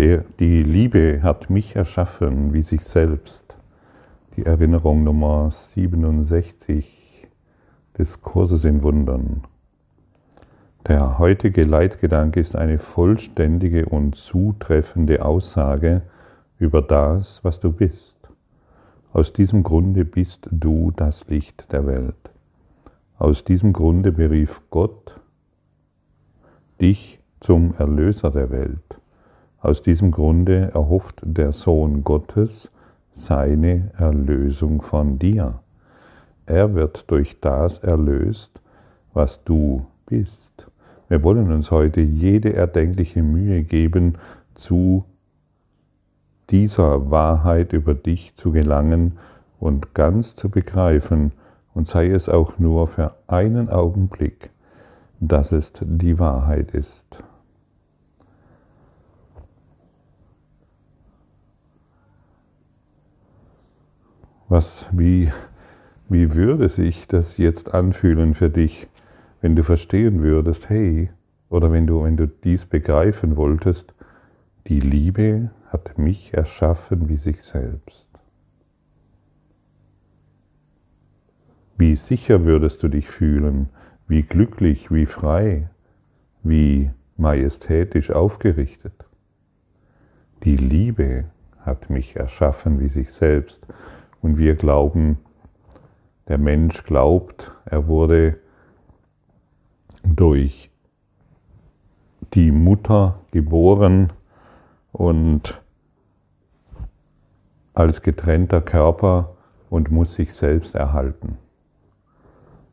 Die Liebe hat mich erschaffen wie sich selbst. Die Erinnerung Nummer 67 des Kurses in Wundern. Der heutige Leitgedanke ist eine vollständige und zutreffende Aussage über das, was du bist. Aus diesem Grunde bist du das Licht der Welt. Aus diesem Grunde berief Gott dich zum Erlöser der Welt. Aus diesem Grunde erhofft der Sohn Gottes seine Erlösung von dir. Er wird durch das erlöst, was du bist. Wir wollen uns heute jede erdenkliche Mühe geben, zu dieser Wahrheit über dich zu gelangen und ganz zu begreifen, und sei es auch nur für einen Augenblick, dass es die Wahrheit ist. Was, wie, wie würde sich das jetzt anfühlen für dich, wenn du verstehen würdest, hey, oder wenn du, wenn du dies begreifen wolltest, die Liebe hat mich erschaffen wie sich selbst. Wie sicher würdest du dich fühlen, wie glücklich, wie frei, wie majestätisch aufgerichtet. Die Liebe hat mich erschaffen wie sich selbst und wir glauben, der Mensch glaubt, er wurde durch die Mutter geboren und als getrennter Körper und muss sich selbst erhalten.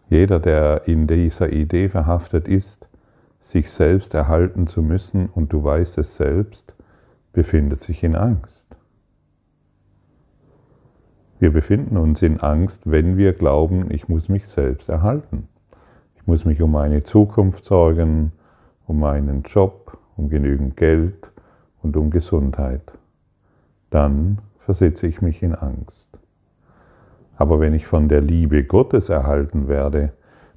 Jeder, der in dieser Idee verhaftet ist, sich selbst erhalten zu müssen und du weißt es selbst, befindet sich in Angst. Wir befinden uns in Angst, wenn wir glauben, ich muss mich selbst erhalten. Ich muss mich um meine Zukunft sorgen, um meinen Job, um genügend Geld und um Gesundheit. Dann versetze ich mich in Angst. Aber wenn ich von der Liebe Gottes erhalten werde,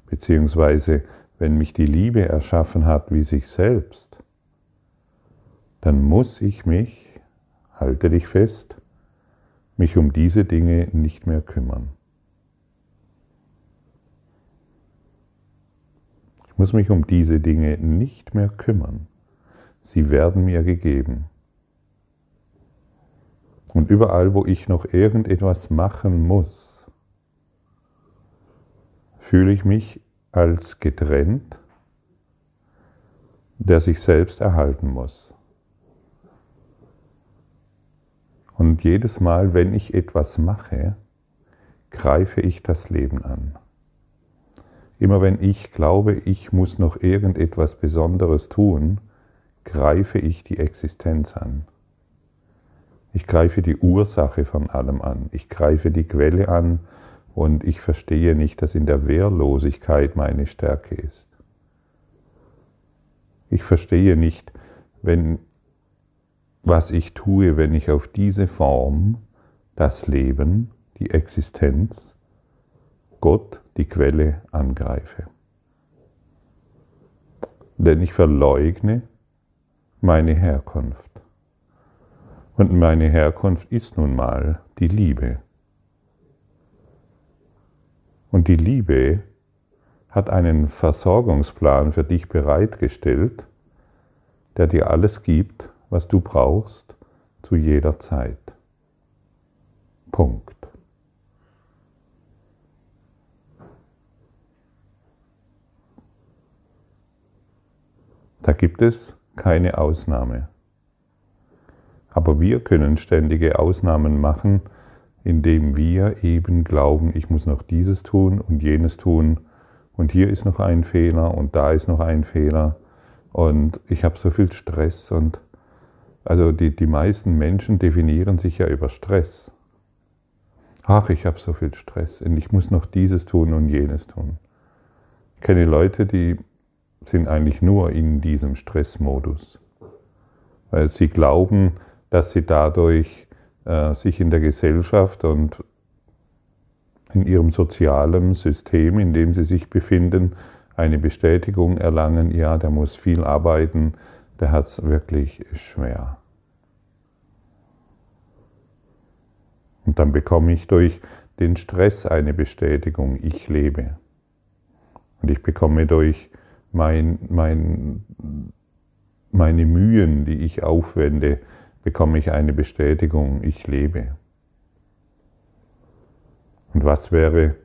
beziehungsweise wenn mich die Liebe erschaffen hat wie sich selbst, dann muss ich mich, halte dich fest, mich um diese Dinge nicht mehr kümmern. Ich muss mich um diese Dinge nicht mehr kümmern. Sie werden mir gegeben. Und überall, wo ich noch irgendetwas machen muss, fühle ich mich als getrennt, der sich selbst erhalten muss. Und jedes Mal, wenn ich etwas mache, greife ich das Leben an. Immer wenn ich glaube, ich muss noch irgendetwas Besonderes tun, greife ich die Existenz an. Ich greife die Ursache von allem an. Ich greife die Quelle an und ich verstehe nicht, dass in der Wehrlosigkeit meine Stärke ist. Ich verstehe nicht, wenn was ich tue, wenn ich auf diese Form, das Leben, die Existenz, Gott, die Quelle angreife. Denn ich verleugne meine Herkunft. Und meine Herkunft ist nun mal die Liebe. Und die Liebe hat einen Versorgungsplan für dich bereitgestellt, der dir alles gibt, was du brauchst zu jeder Zeit. Punkt. Da gibt es keine Ausnahme. Aber wir können ständige Ausnahmen machen, indem wir eben glauben, ich muss noch dieses tun und jenes tun und hier ist noch ein Fehler und da ist noch ein Fehler und ich habe so viel Stress und also die, die meisten Menschen definieren sich ja über Stress. Ach, ich habe so viel Stress und ich muss noch dieses tun und jenes tun. Ich kenne Leute, die sind eigentlich nur in diesem Stressmodus, weil sie glauben, dass sie dadurch äh, sich in der Gesellschaft und in ihrem sozialen System, in dem sie sich befinden, eine Bestätigung erlangen, ja, der muss viel arbeiten, der hat es wirklich schwer. Und dann bekomme ich durch den Stress eine Bestätigung, ich lebe. Und ich bekomme durch mein, mein, meine Mühen, die ich aufwende, bekomme ich eine Bestätigung, ich lebe. Und was wäre,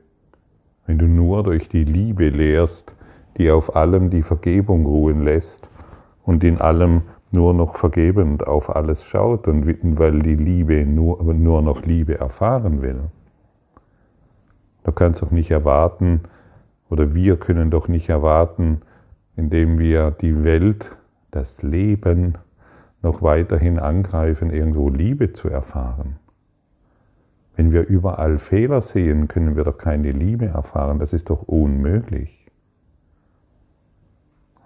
wenn du nur durch die Liebe lehrst, die auf allem die Vergebung ruhen lässt und in allem nur noch vergebend auf alles schaut und weil die Liebe nur, nur noch Liebe erfahren will. Du kannst doch nicht erwarten, oder wir können doch nicht erwarten, indem wir die Welt, das Leben noch weiterhin angreifen, irgendwo Liebe zu erfahren. Wenn wir überall Fehler sehen, können wir doch keine Liebe erfahren. Das ist doch unmöglich.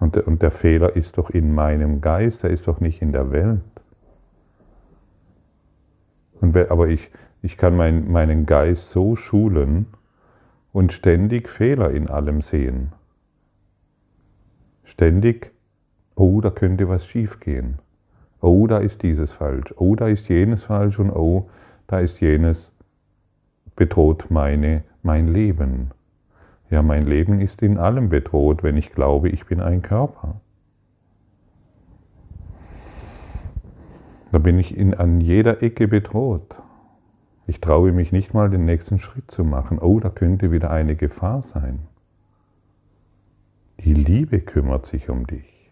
Und der, und der Fehler ist doch in meinem Geist, er ist doch nicht in der Welt. Und, aber ich, ich kann mein, meinen Geist so schulen und ständig Fehler in allem sehen. Ständig, oh, da könnte was schiefgehen. Oh, da ist dieses falsch. Oh, da ist jenes falsch und oh, da ist jenes bedroht meine, mein Leben. Ja, mein Leben ist in allem bedroht, wenn ich glaube, ich bin ein Körper. Da bin ich in, an jeder Ecke bedroht. Ich traue mich nicht mal, den nächsten Schritt zu machen. Oh, da könnte wieder eine Gefahr sein. Die Liebe kümmert sich um dich.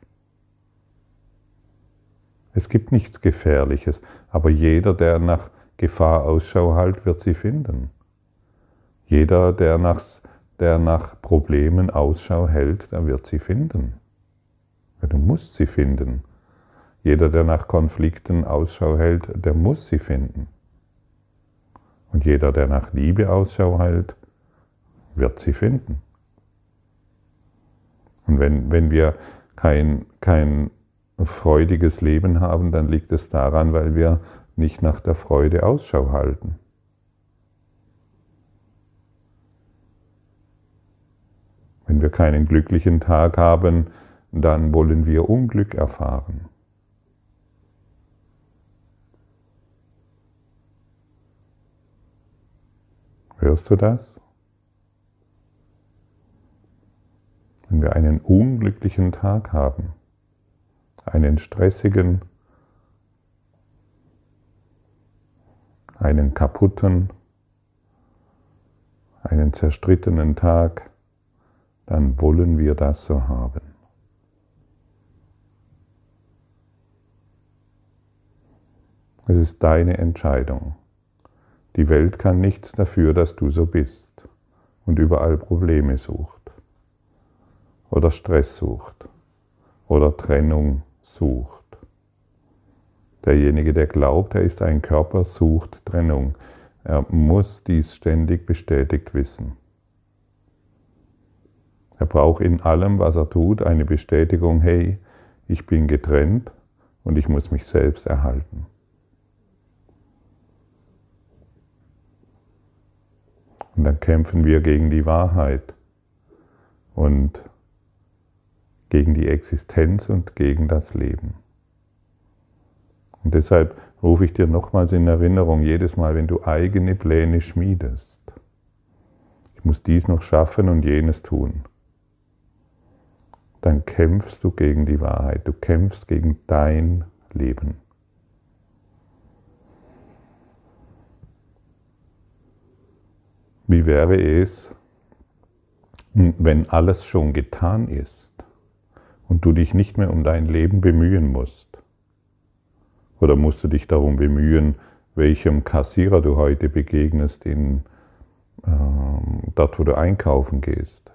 Es gibt nichts Gefährliches, aber jeder, der nach Gefahr Ausschau hält, wird sie finden. Jeder, der nach, der nach Problemen Ausschau hält, der wird sie finden. Du musst sie finden. Jeder, der nach Konflikten Ausschau hält, der muss sie finden. Und jeder, der nach Liebe Ausschau hält, wird sie finden. Und wenn, wenn wir kein, kein freudiges Leben haben, dann liegt es daran, weil wir nicht nach der Freude Ausschau halten. Wenn wir keinen glücklichen Tag haben, dann wollen wir Unglück erfahren. Hörst du das? Wenn wir einen unglücklichen Tag haben, einen stressigen, einen kaputten, einen zerstrittenen Tag, dann wollen wir das so haben. Es ist deine Entscheidung. Die Welt kann nichts dafür, dass du so bist und überall Probleme sucht oder Stress sucht oder Trennung sucht. Derjenige, der glaubt, er ist ein Körper, sucht Trennung. Er muss dies ständig bestätigt wissen. Er braucht in allem, was er tut, eine Bestätigung, hey, ich bin getrennt und ich muss mich selbst erhalten. Und dann kämpfen wir gegen die Wahrheit und gegen die Existenz und gegen das Leben. Und deshalb rufe ich dir nochmals in Erinnerung, jedes Mal, wenn du eigene Pläne schmiedest, ich muss dies noch schaffen und jenes tun, dann kämpfst du gegen die Wahrheit, du kämpfst gegen dein Leben. Wie wäre es, wenn alles schon getan ist und du dich nicht mehr um dein Leben bemühen musst? Oder musst du dich darum bemühen, welchem Kassierer du heute begegnest, in, äh, dort wo du einkaufen gehst?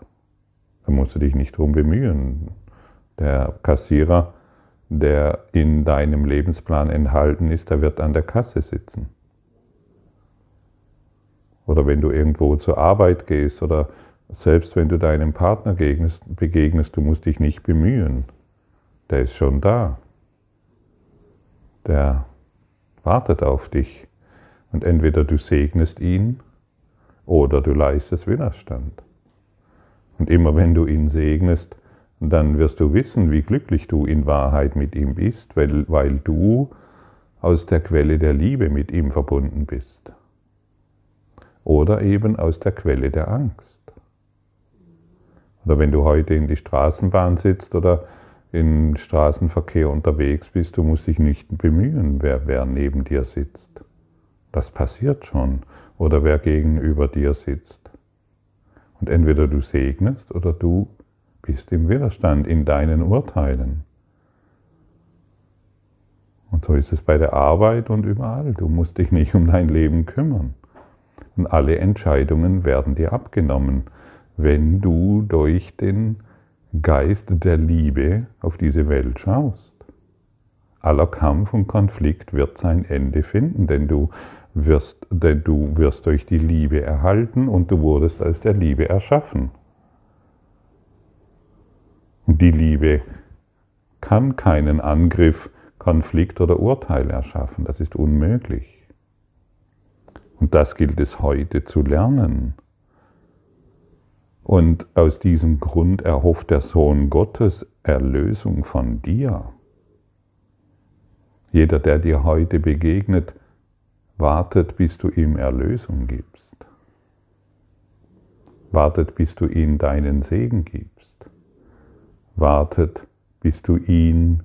Da musst du dich nicht darum bemühen. Der Kassierer, der in deinem Lebensplan enthalten ist, der wird an der Kasse sitzen. Oder wenn du irgendwo zur Arbeit gehst oder selbst wenn du deinem Partner begegnest, du musst dich nicht bemühen. Der ist schon da der wartet auf dich. Und entweder du segnest ihn oder du leistest Widerstand. Und immer wenn du ihn segnest, dann wirst du wissen, wie glücklich du in Wahrheit mit ihm bist, weil, weil du aus der Quelle der Liebe mit ihm verbunden bist. oder eben aus der Quelle der Angst. Oder wenn du heute in die Straßenbahn sitzt oder im Straßenverkehr unterwegs bist, du musst dich nicht bemühen, wer, wer neben dir sitzt. Das passiert schon. Oder wer gegenüber dir sitzt. Und entweder du segnest oder du bist im Widerstand in deinen Urteilen. Und so ist es bei der Arbeit und überall. Du musst dich nicht um dein Leben kümmern. Und alle Entscheidungen werden dir abgenommen, wenn du durch den Geist der Liebe auf diese Welt schaust. Aller Kampf und Konflikt wird sein Ende finden, denn du wirst, denn du wirst durch die Liebe erhalten und du wurdest aus der Liebe erschaffen. Die Liebe kann keinen Angriff, Konflikt oder Urteil erschaffen. Das ist unmöglich. Und das gilt es heute zu lernen. Und aus diesem Grund erhofft der Sohn Gottes Erlösung von dir. Jeder, der dir heute begegnet, wartet, bis du ihm Erlösung gibst. Wartet, bis du ihm deinen Segen gibst. Wartet, bis du ihn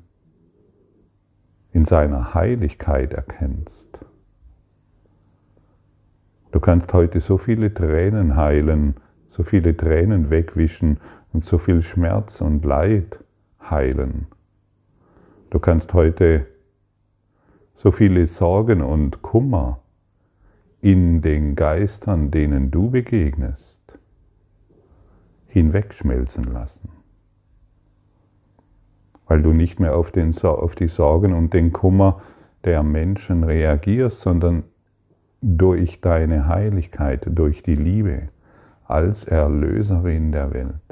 in seiner Heiligkeit erkennst. Du kannst heute so viele Tränen heilen, so viele Tränen wegwischen und so viel Schmerz und Leid heilen. Du kannst heute so viele Sorgen und Kummer in den Geistern, denen du begegnest, hinwegschmelzen lassen. Weil du nicht mehr auf, den, auf die Sorgen und den Kummer der Menschen reagierst, sondern durch deine Heiligkeit, durch die Liebe als Erlöserin der Welt.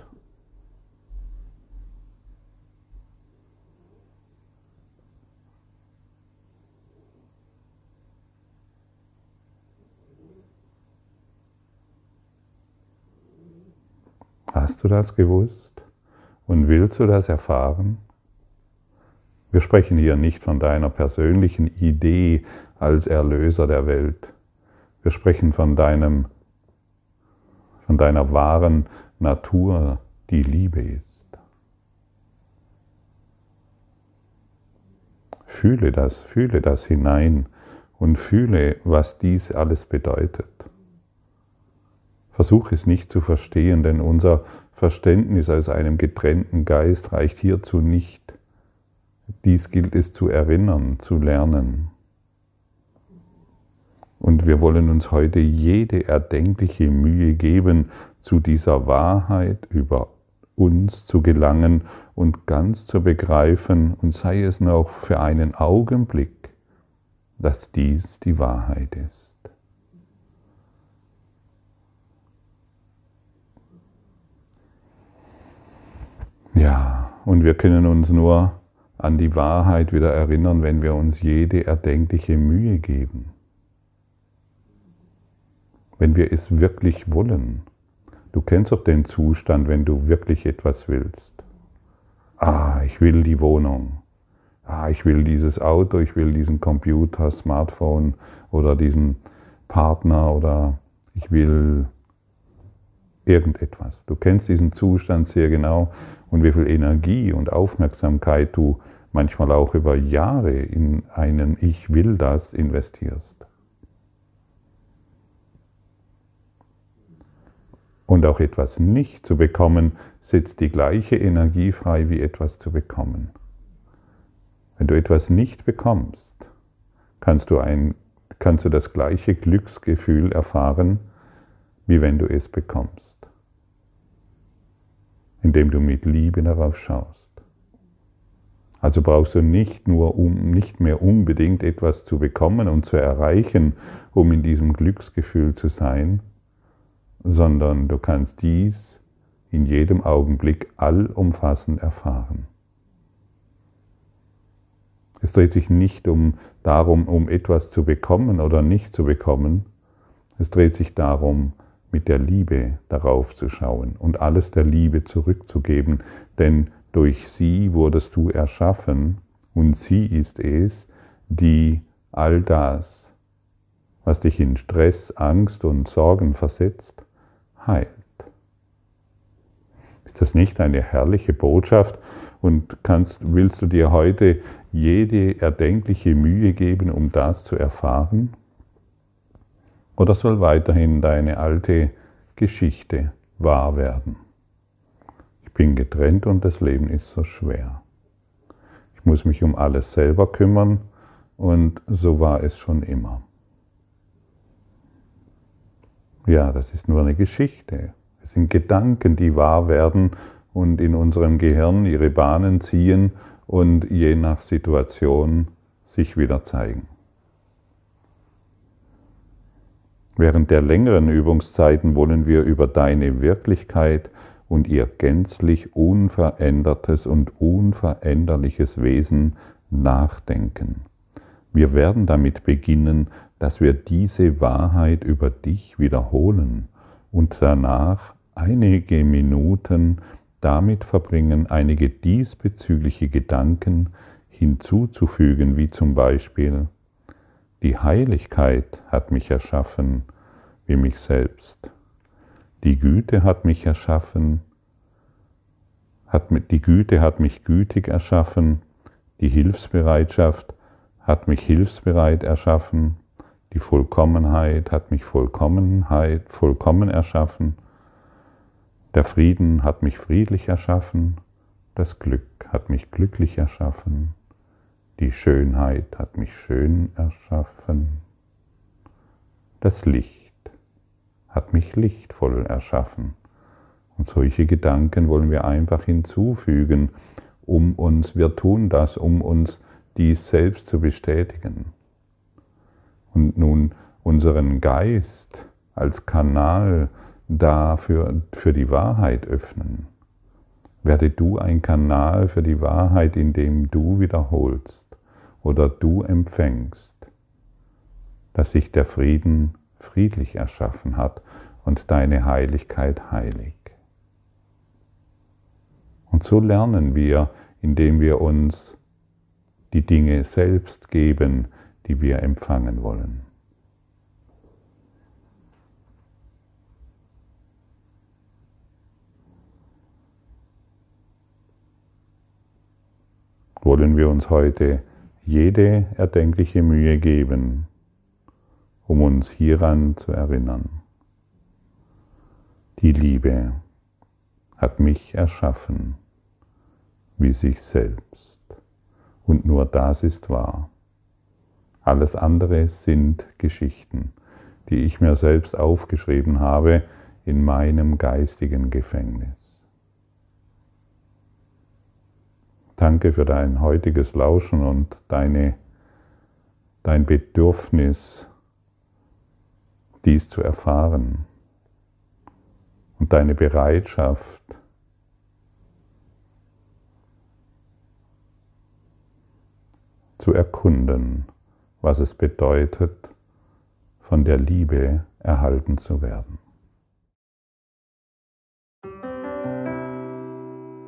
Hast du das gewusst und willst du das erfahren? Wir sprechen hier nicht von deiner persönlichen Idee als Erlöser der Welt. Wir sprechen von deinem von deiner wahren Natur, die Liebe ist. Fühle das, fühle das hinein und fühle, was dies alles bedeutet. Versuch es nicht zu verstehen, denn unser Verständnis aus einem getrennten Geist reicht hierzu nicht. Dies gilt es zu erinnern, zu lernen. Und wir wollen uns heute jede erdenkliche Mühe geben, zu dieser Wahrheit über uns zu gelangen und ganz zu begreifen, und sei es noch für einen Augenblick, dass dies die Wahrheit ist. Ja, und wir können uns nur an die Wahrheit wieder erinnern, wenn wir uns jede erdenkliche Mühe geben wenn wir es wirklich wollen. Du kennst doch den Zustand, wenn du wirklich etwas willst. Ah, ich will die Wohnung. Ah, ich will dieses Auto, ich will diesen Computer, Smartphone oder diesen Partner oder ich will irgendetwas. Du kennst diesen Zustand sehr genau und wie viel Energie und Aufmerksamkeit du manchmal auch über Jahre in einen Ich will das investierst. Und auch etwas nicht zu bekommen, setzt die gleiche Energie frei wie etwas zu bekommen. Wenn du etwas nicht bekommst, kannst du, ein, kannst du das gleiche Glücksgefühl erfahren, wie wenn du es bekommst, indem du mit Liebe darauf schaust. Also brauchst du nicht nur um, nicht mehr unbedingt etwas zu bekommen und zu erreichen, um in diesem Glücksgefühl zu sein, sondern du kannst dies in jedem Augenblick allumfassend erfahren. Es dreht sich nicht um darum, um etwas zu bekommen oder nicht zu bekommen. Es dreht sich darum, mit der Liebe darauf zu schauen und alles der Liebe zurückzugeben, denn durch sie wurdest du erschaffen und sie ist es, die all das was dich in Stress, Angst und Sorgen versetzt, heilt. Ist das nicht eine herrliche Botschaft und kannst, willst du dir heute jede erdenkliche Mühe geben, um das zu erfahren? Oder soll weiterhin deine alte Geschichte wahr werden? Ich bin getrennt und das Leben ist so schwer. Ich muss mich um alles selber kümmern und so war es schon immer. Ja, das ist nur eine Geschichte. Es sind Gedanken, die wahr werden und in unserem Gehirn ihre Bahnen ziehen und je nach Situation sich wieder zeigen. Während der längeren Übungszeiten wollen wir über deine Wirklichkeit und ihr gänzlich unverändertes und unveränderliches Wesen nachdenken. Wir werden damit beginnen, dass wir diese Wahrheit über dich wiederholen und danach einige Minuten damit verbringen, einige diesbezügliche Gedanken hinzuzufügen, wie zum Beispiel, die Heiligkeit hat mich erschaffen wie mich selbst. Die Güte hat mich erschaffen, hat, die Güte hat mich gütig erschaffen, die Hilfsbereitschaft hat mich hilfsbereit erschaffen, die Vollkommenheit hat mich Vollkommenheit, vollkommen erschaffen, der Frieden hat mich friedlich erschaffen, das Glück hat mich glücklich erschaffen, die Schönheit hat mich schön erschaffen. Das Licht hat mich lichtvoll erschaffen. Und solche Gedanken wollen wir einfach hinzufügen, um uns, wir tun das, um uns dies selbst zu bestätigen. Und nun unseren Geist als Kanal dafür für die Wahrheit öffnen. Werde du ein Kanal für die Wahrheit, indem du wiederholst oder du empfängst, dass sich der Frieden friedlich erschaffen hat und deine Heiligkeit heilig. Und so lernen wir, indem wir uns die Dinge selbst geben, die wir empfangen wollen. Wollen wir uns heute jede erdenkliche Mühe geben, um uns hieran zu erinnern. Die Liebe hat mich erschaffen wie sich selbst. Und nur das ist wahr. Alles andere sind Geschichten, die ich mir selbst aufgeschrieben habe in meinem geistigen Gefängnis. Danke für dein heutiges Lauschen und deine, dein Bedürfnis, dies zu erfahren und deine Bereitschaft, zu erkunden, was es bedeutet, von der Liebe erhalten zu werden.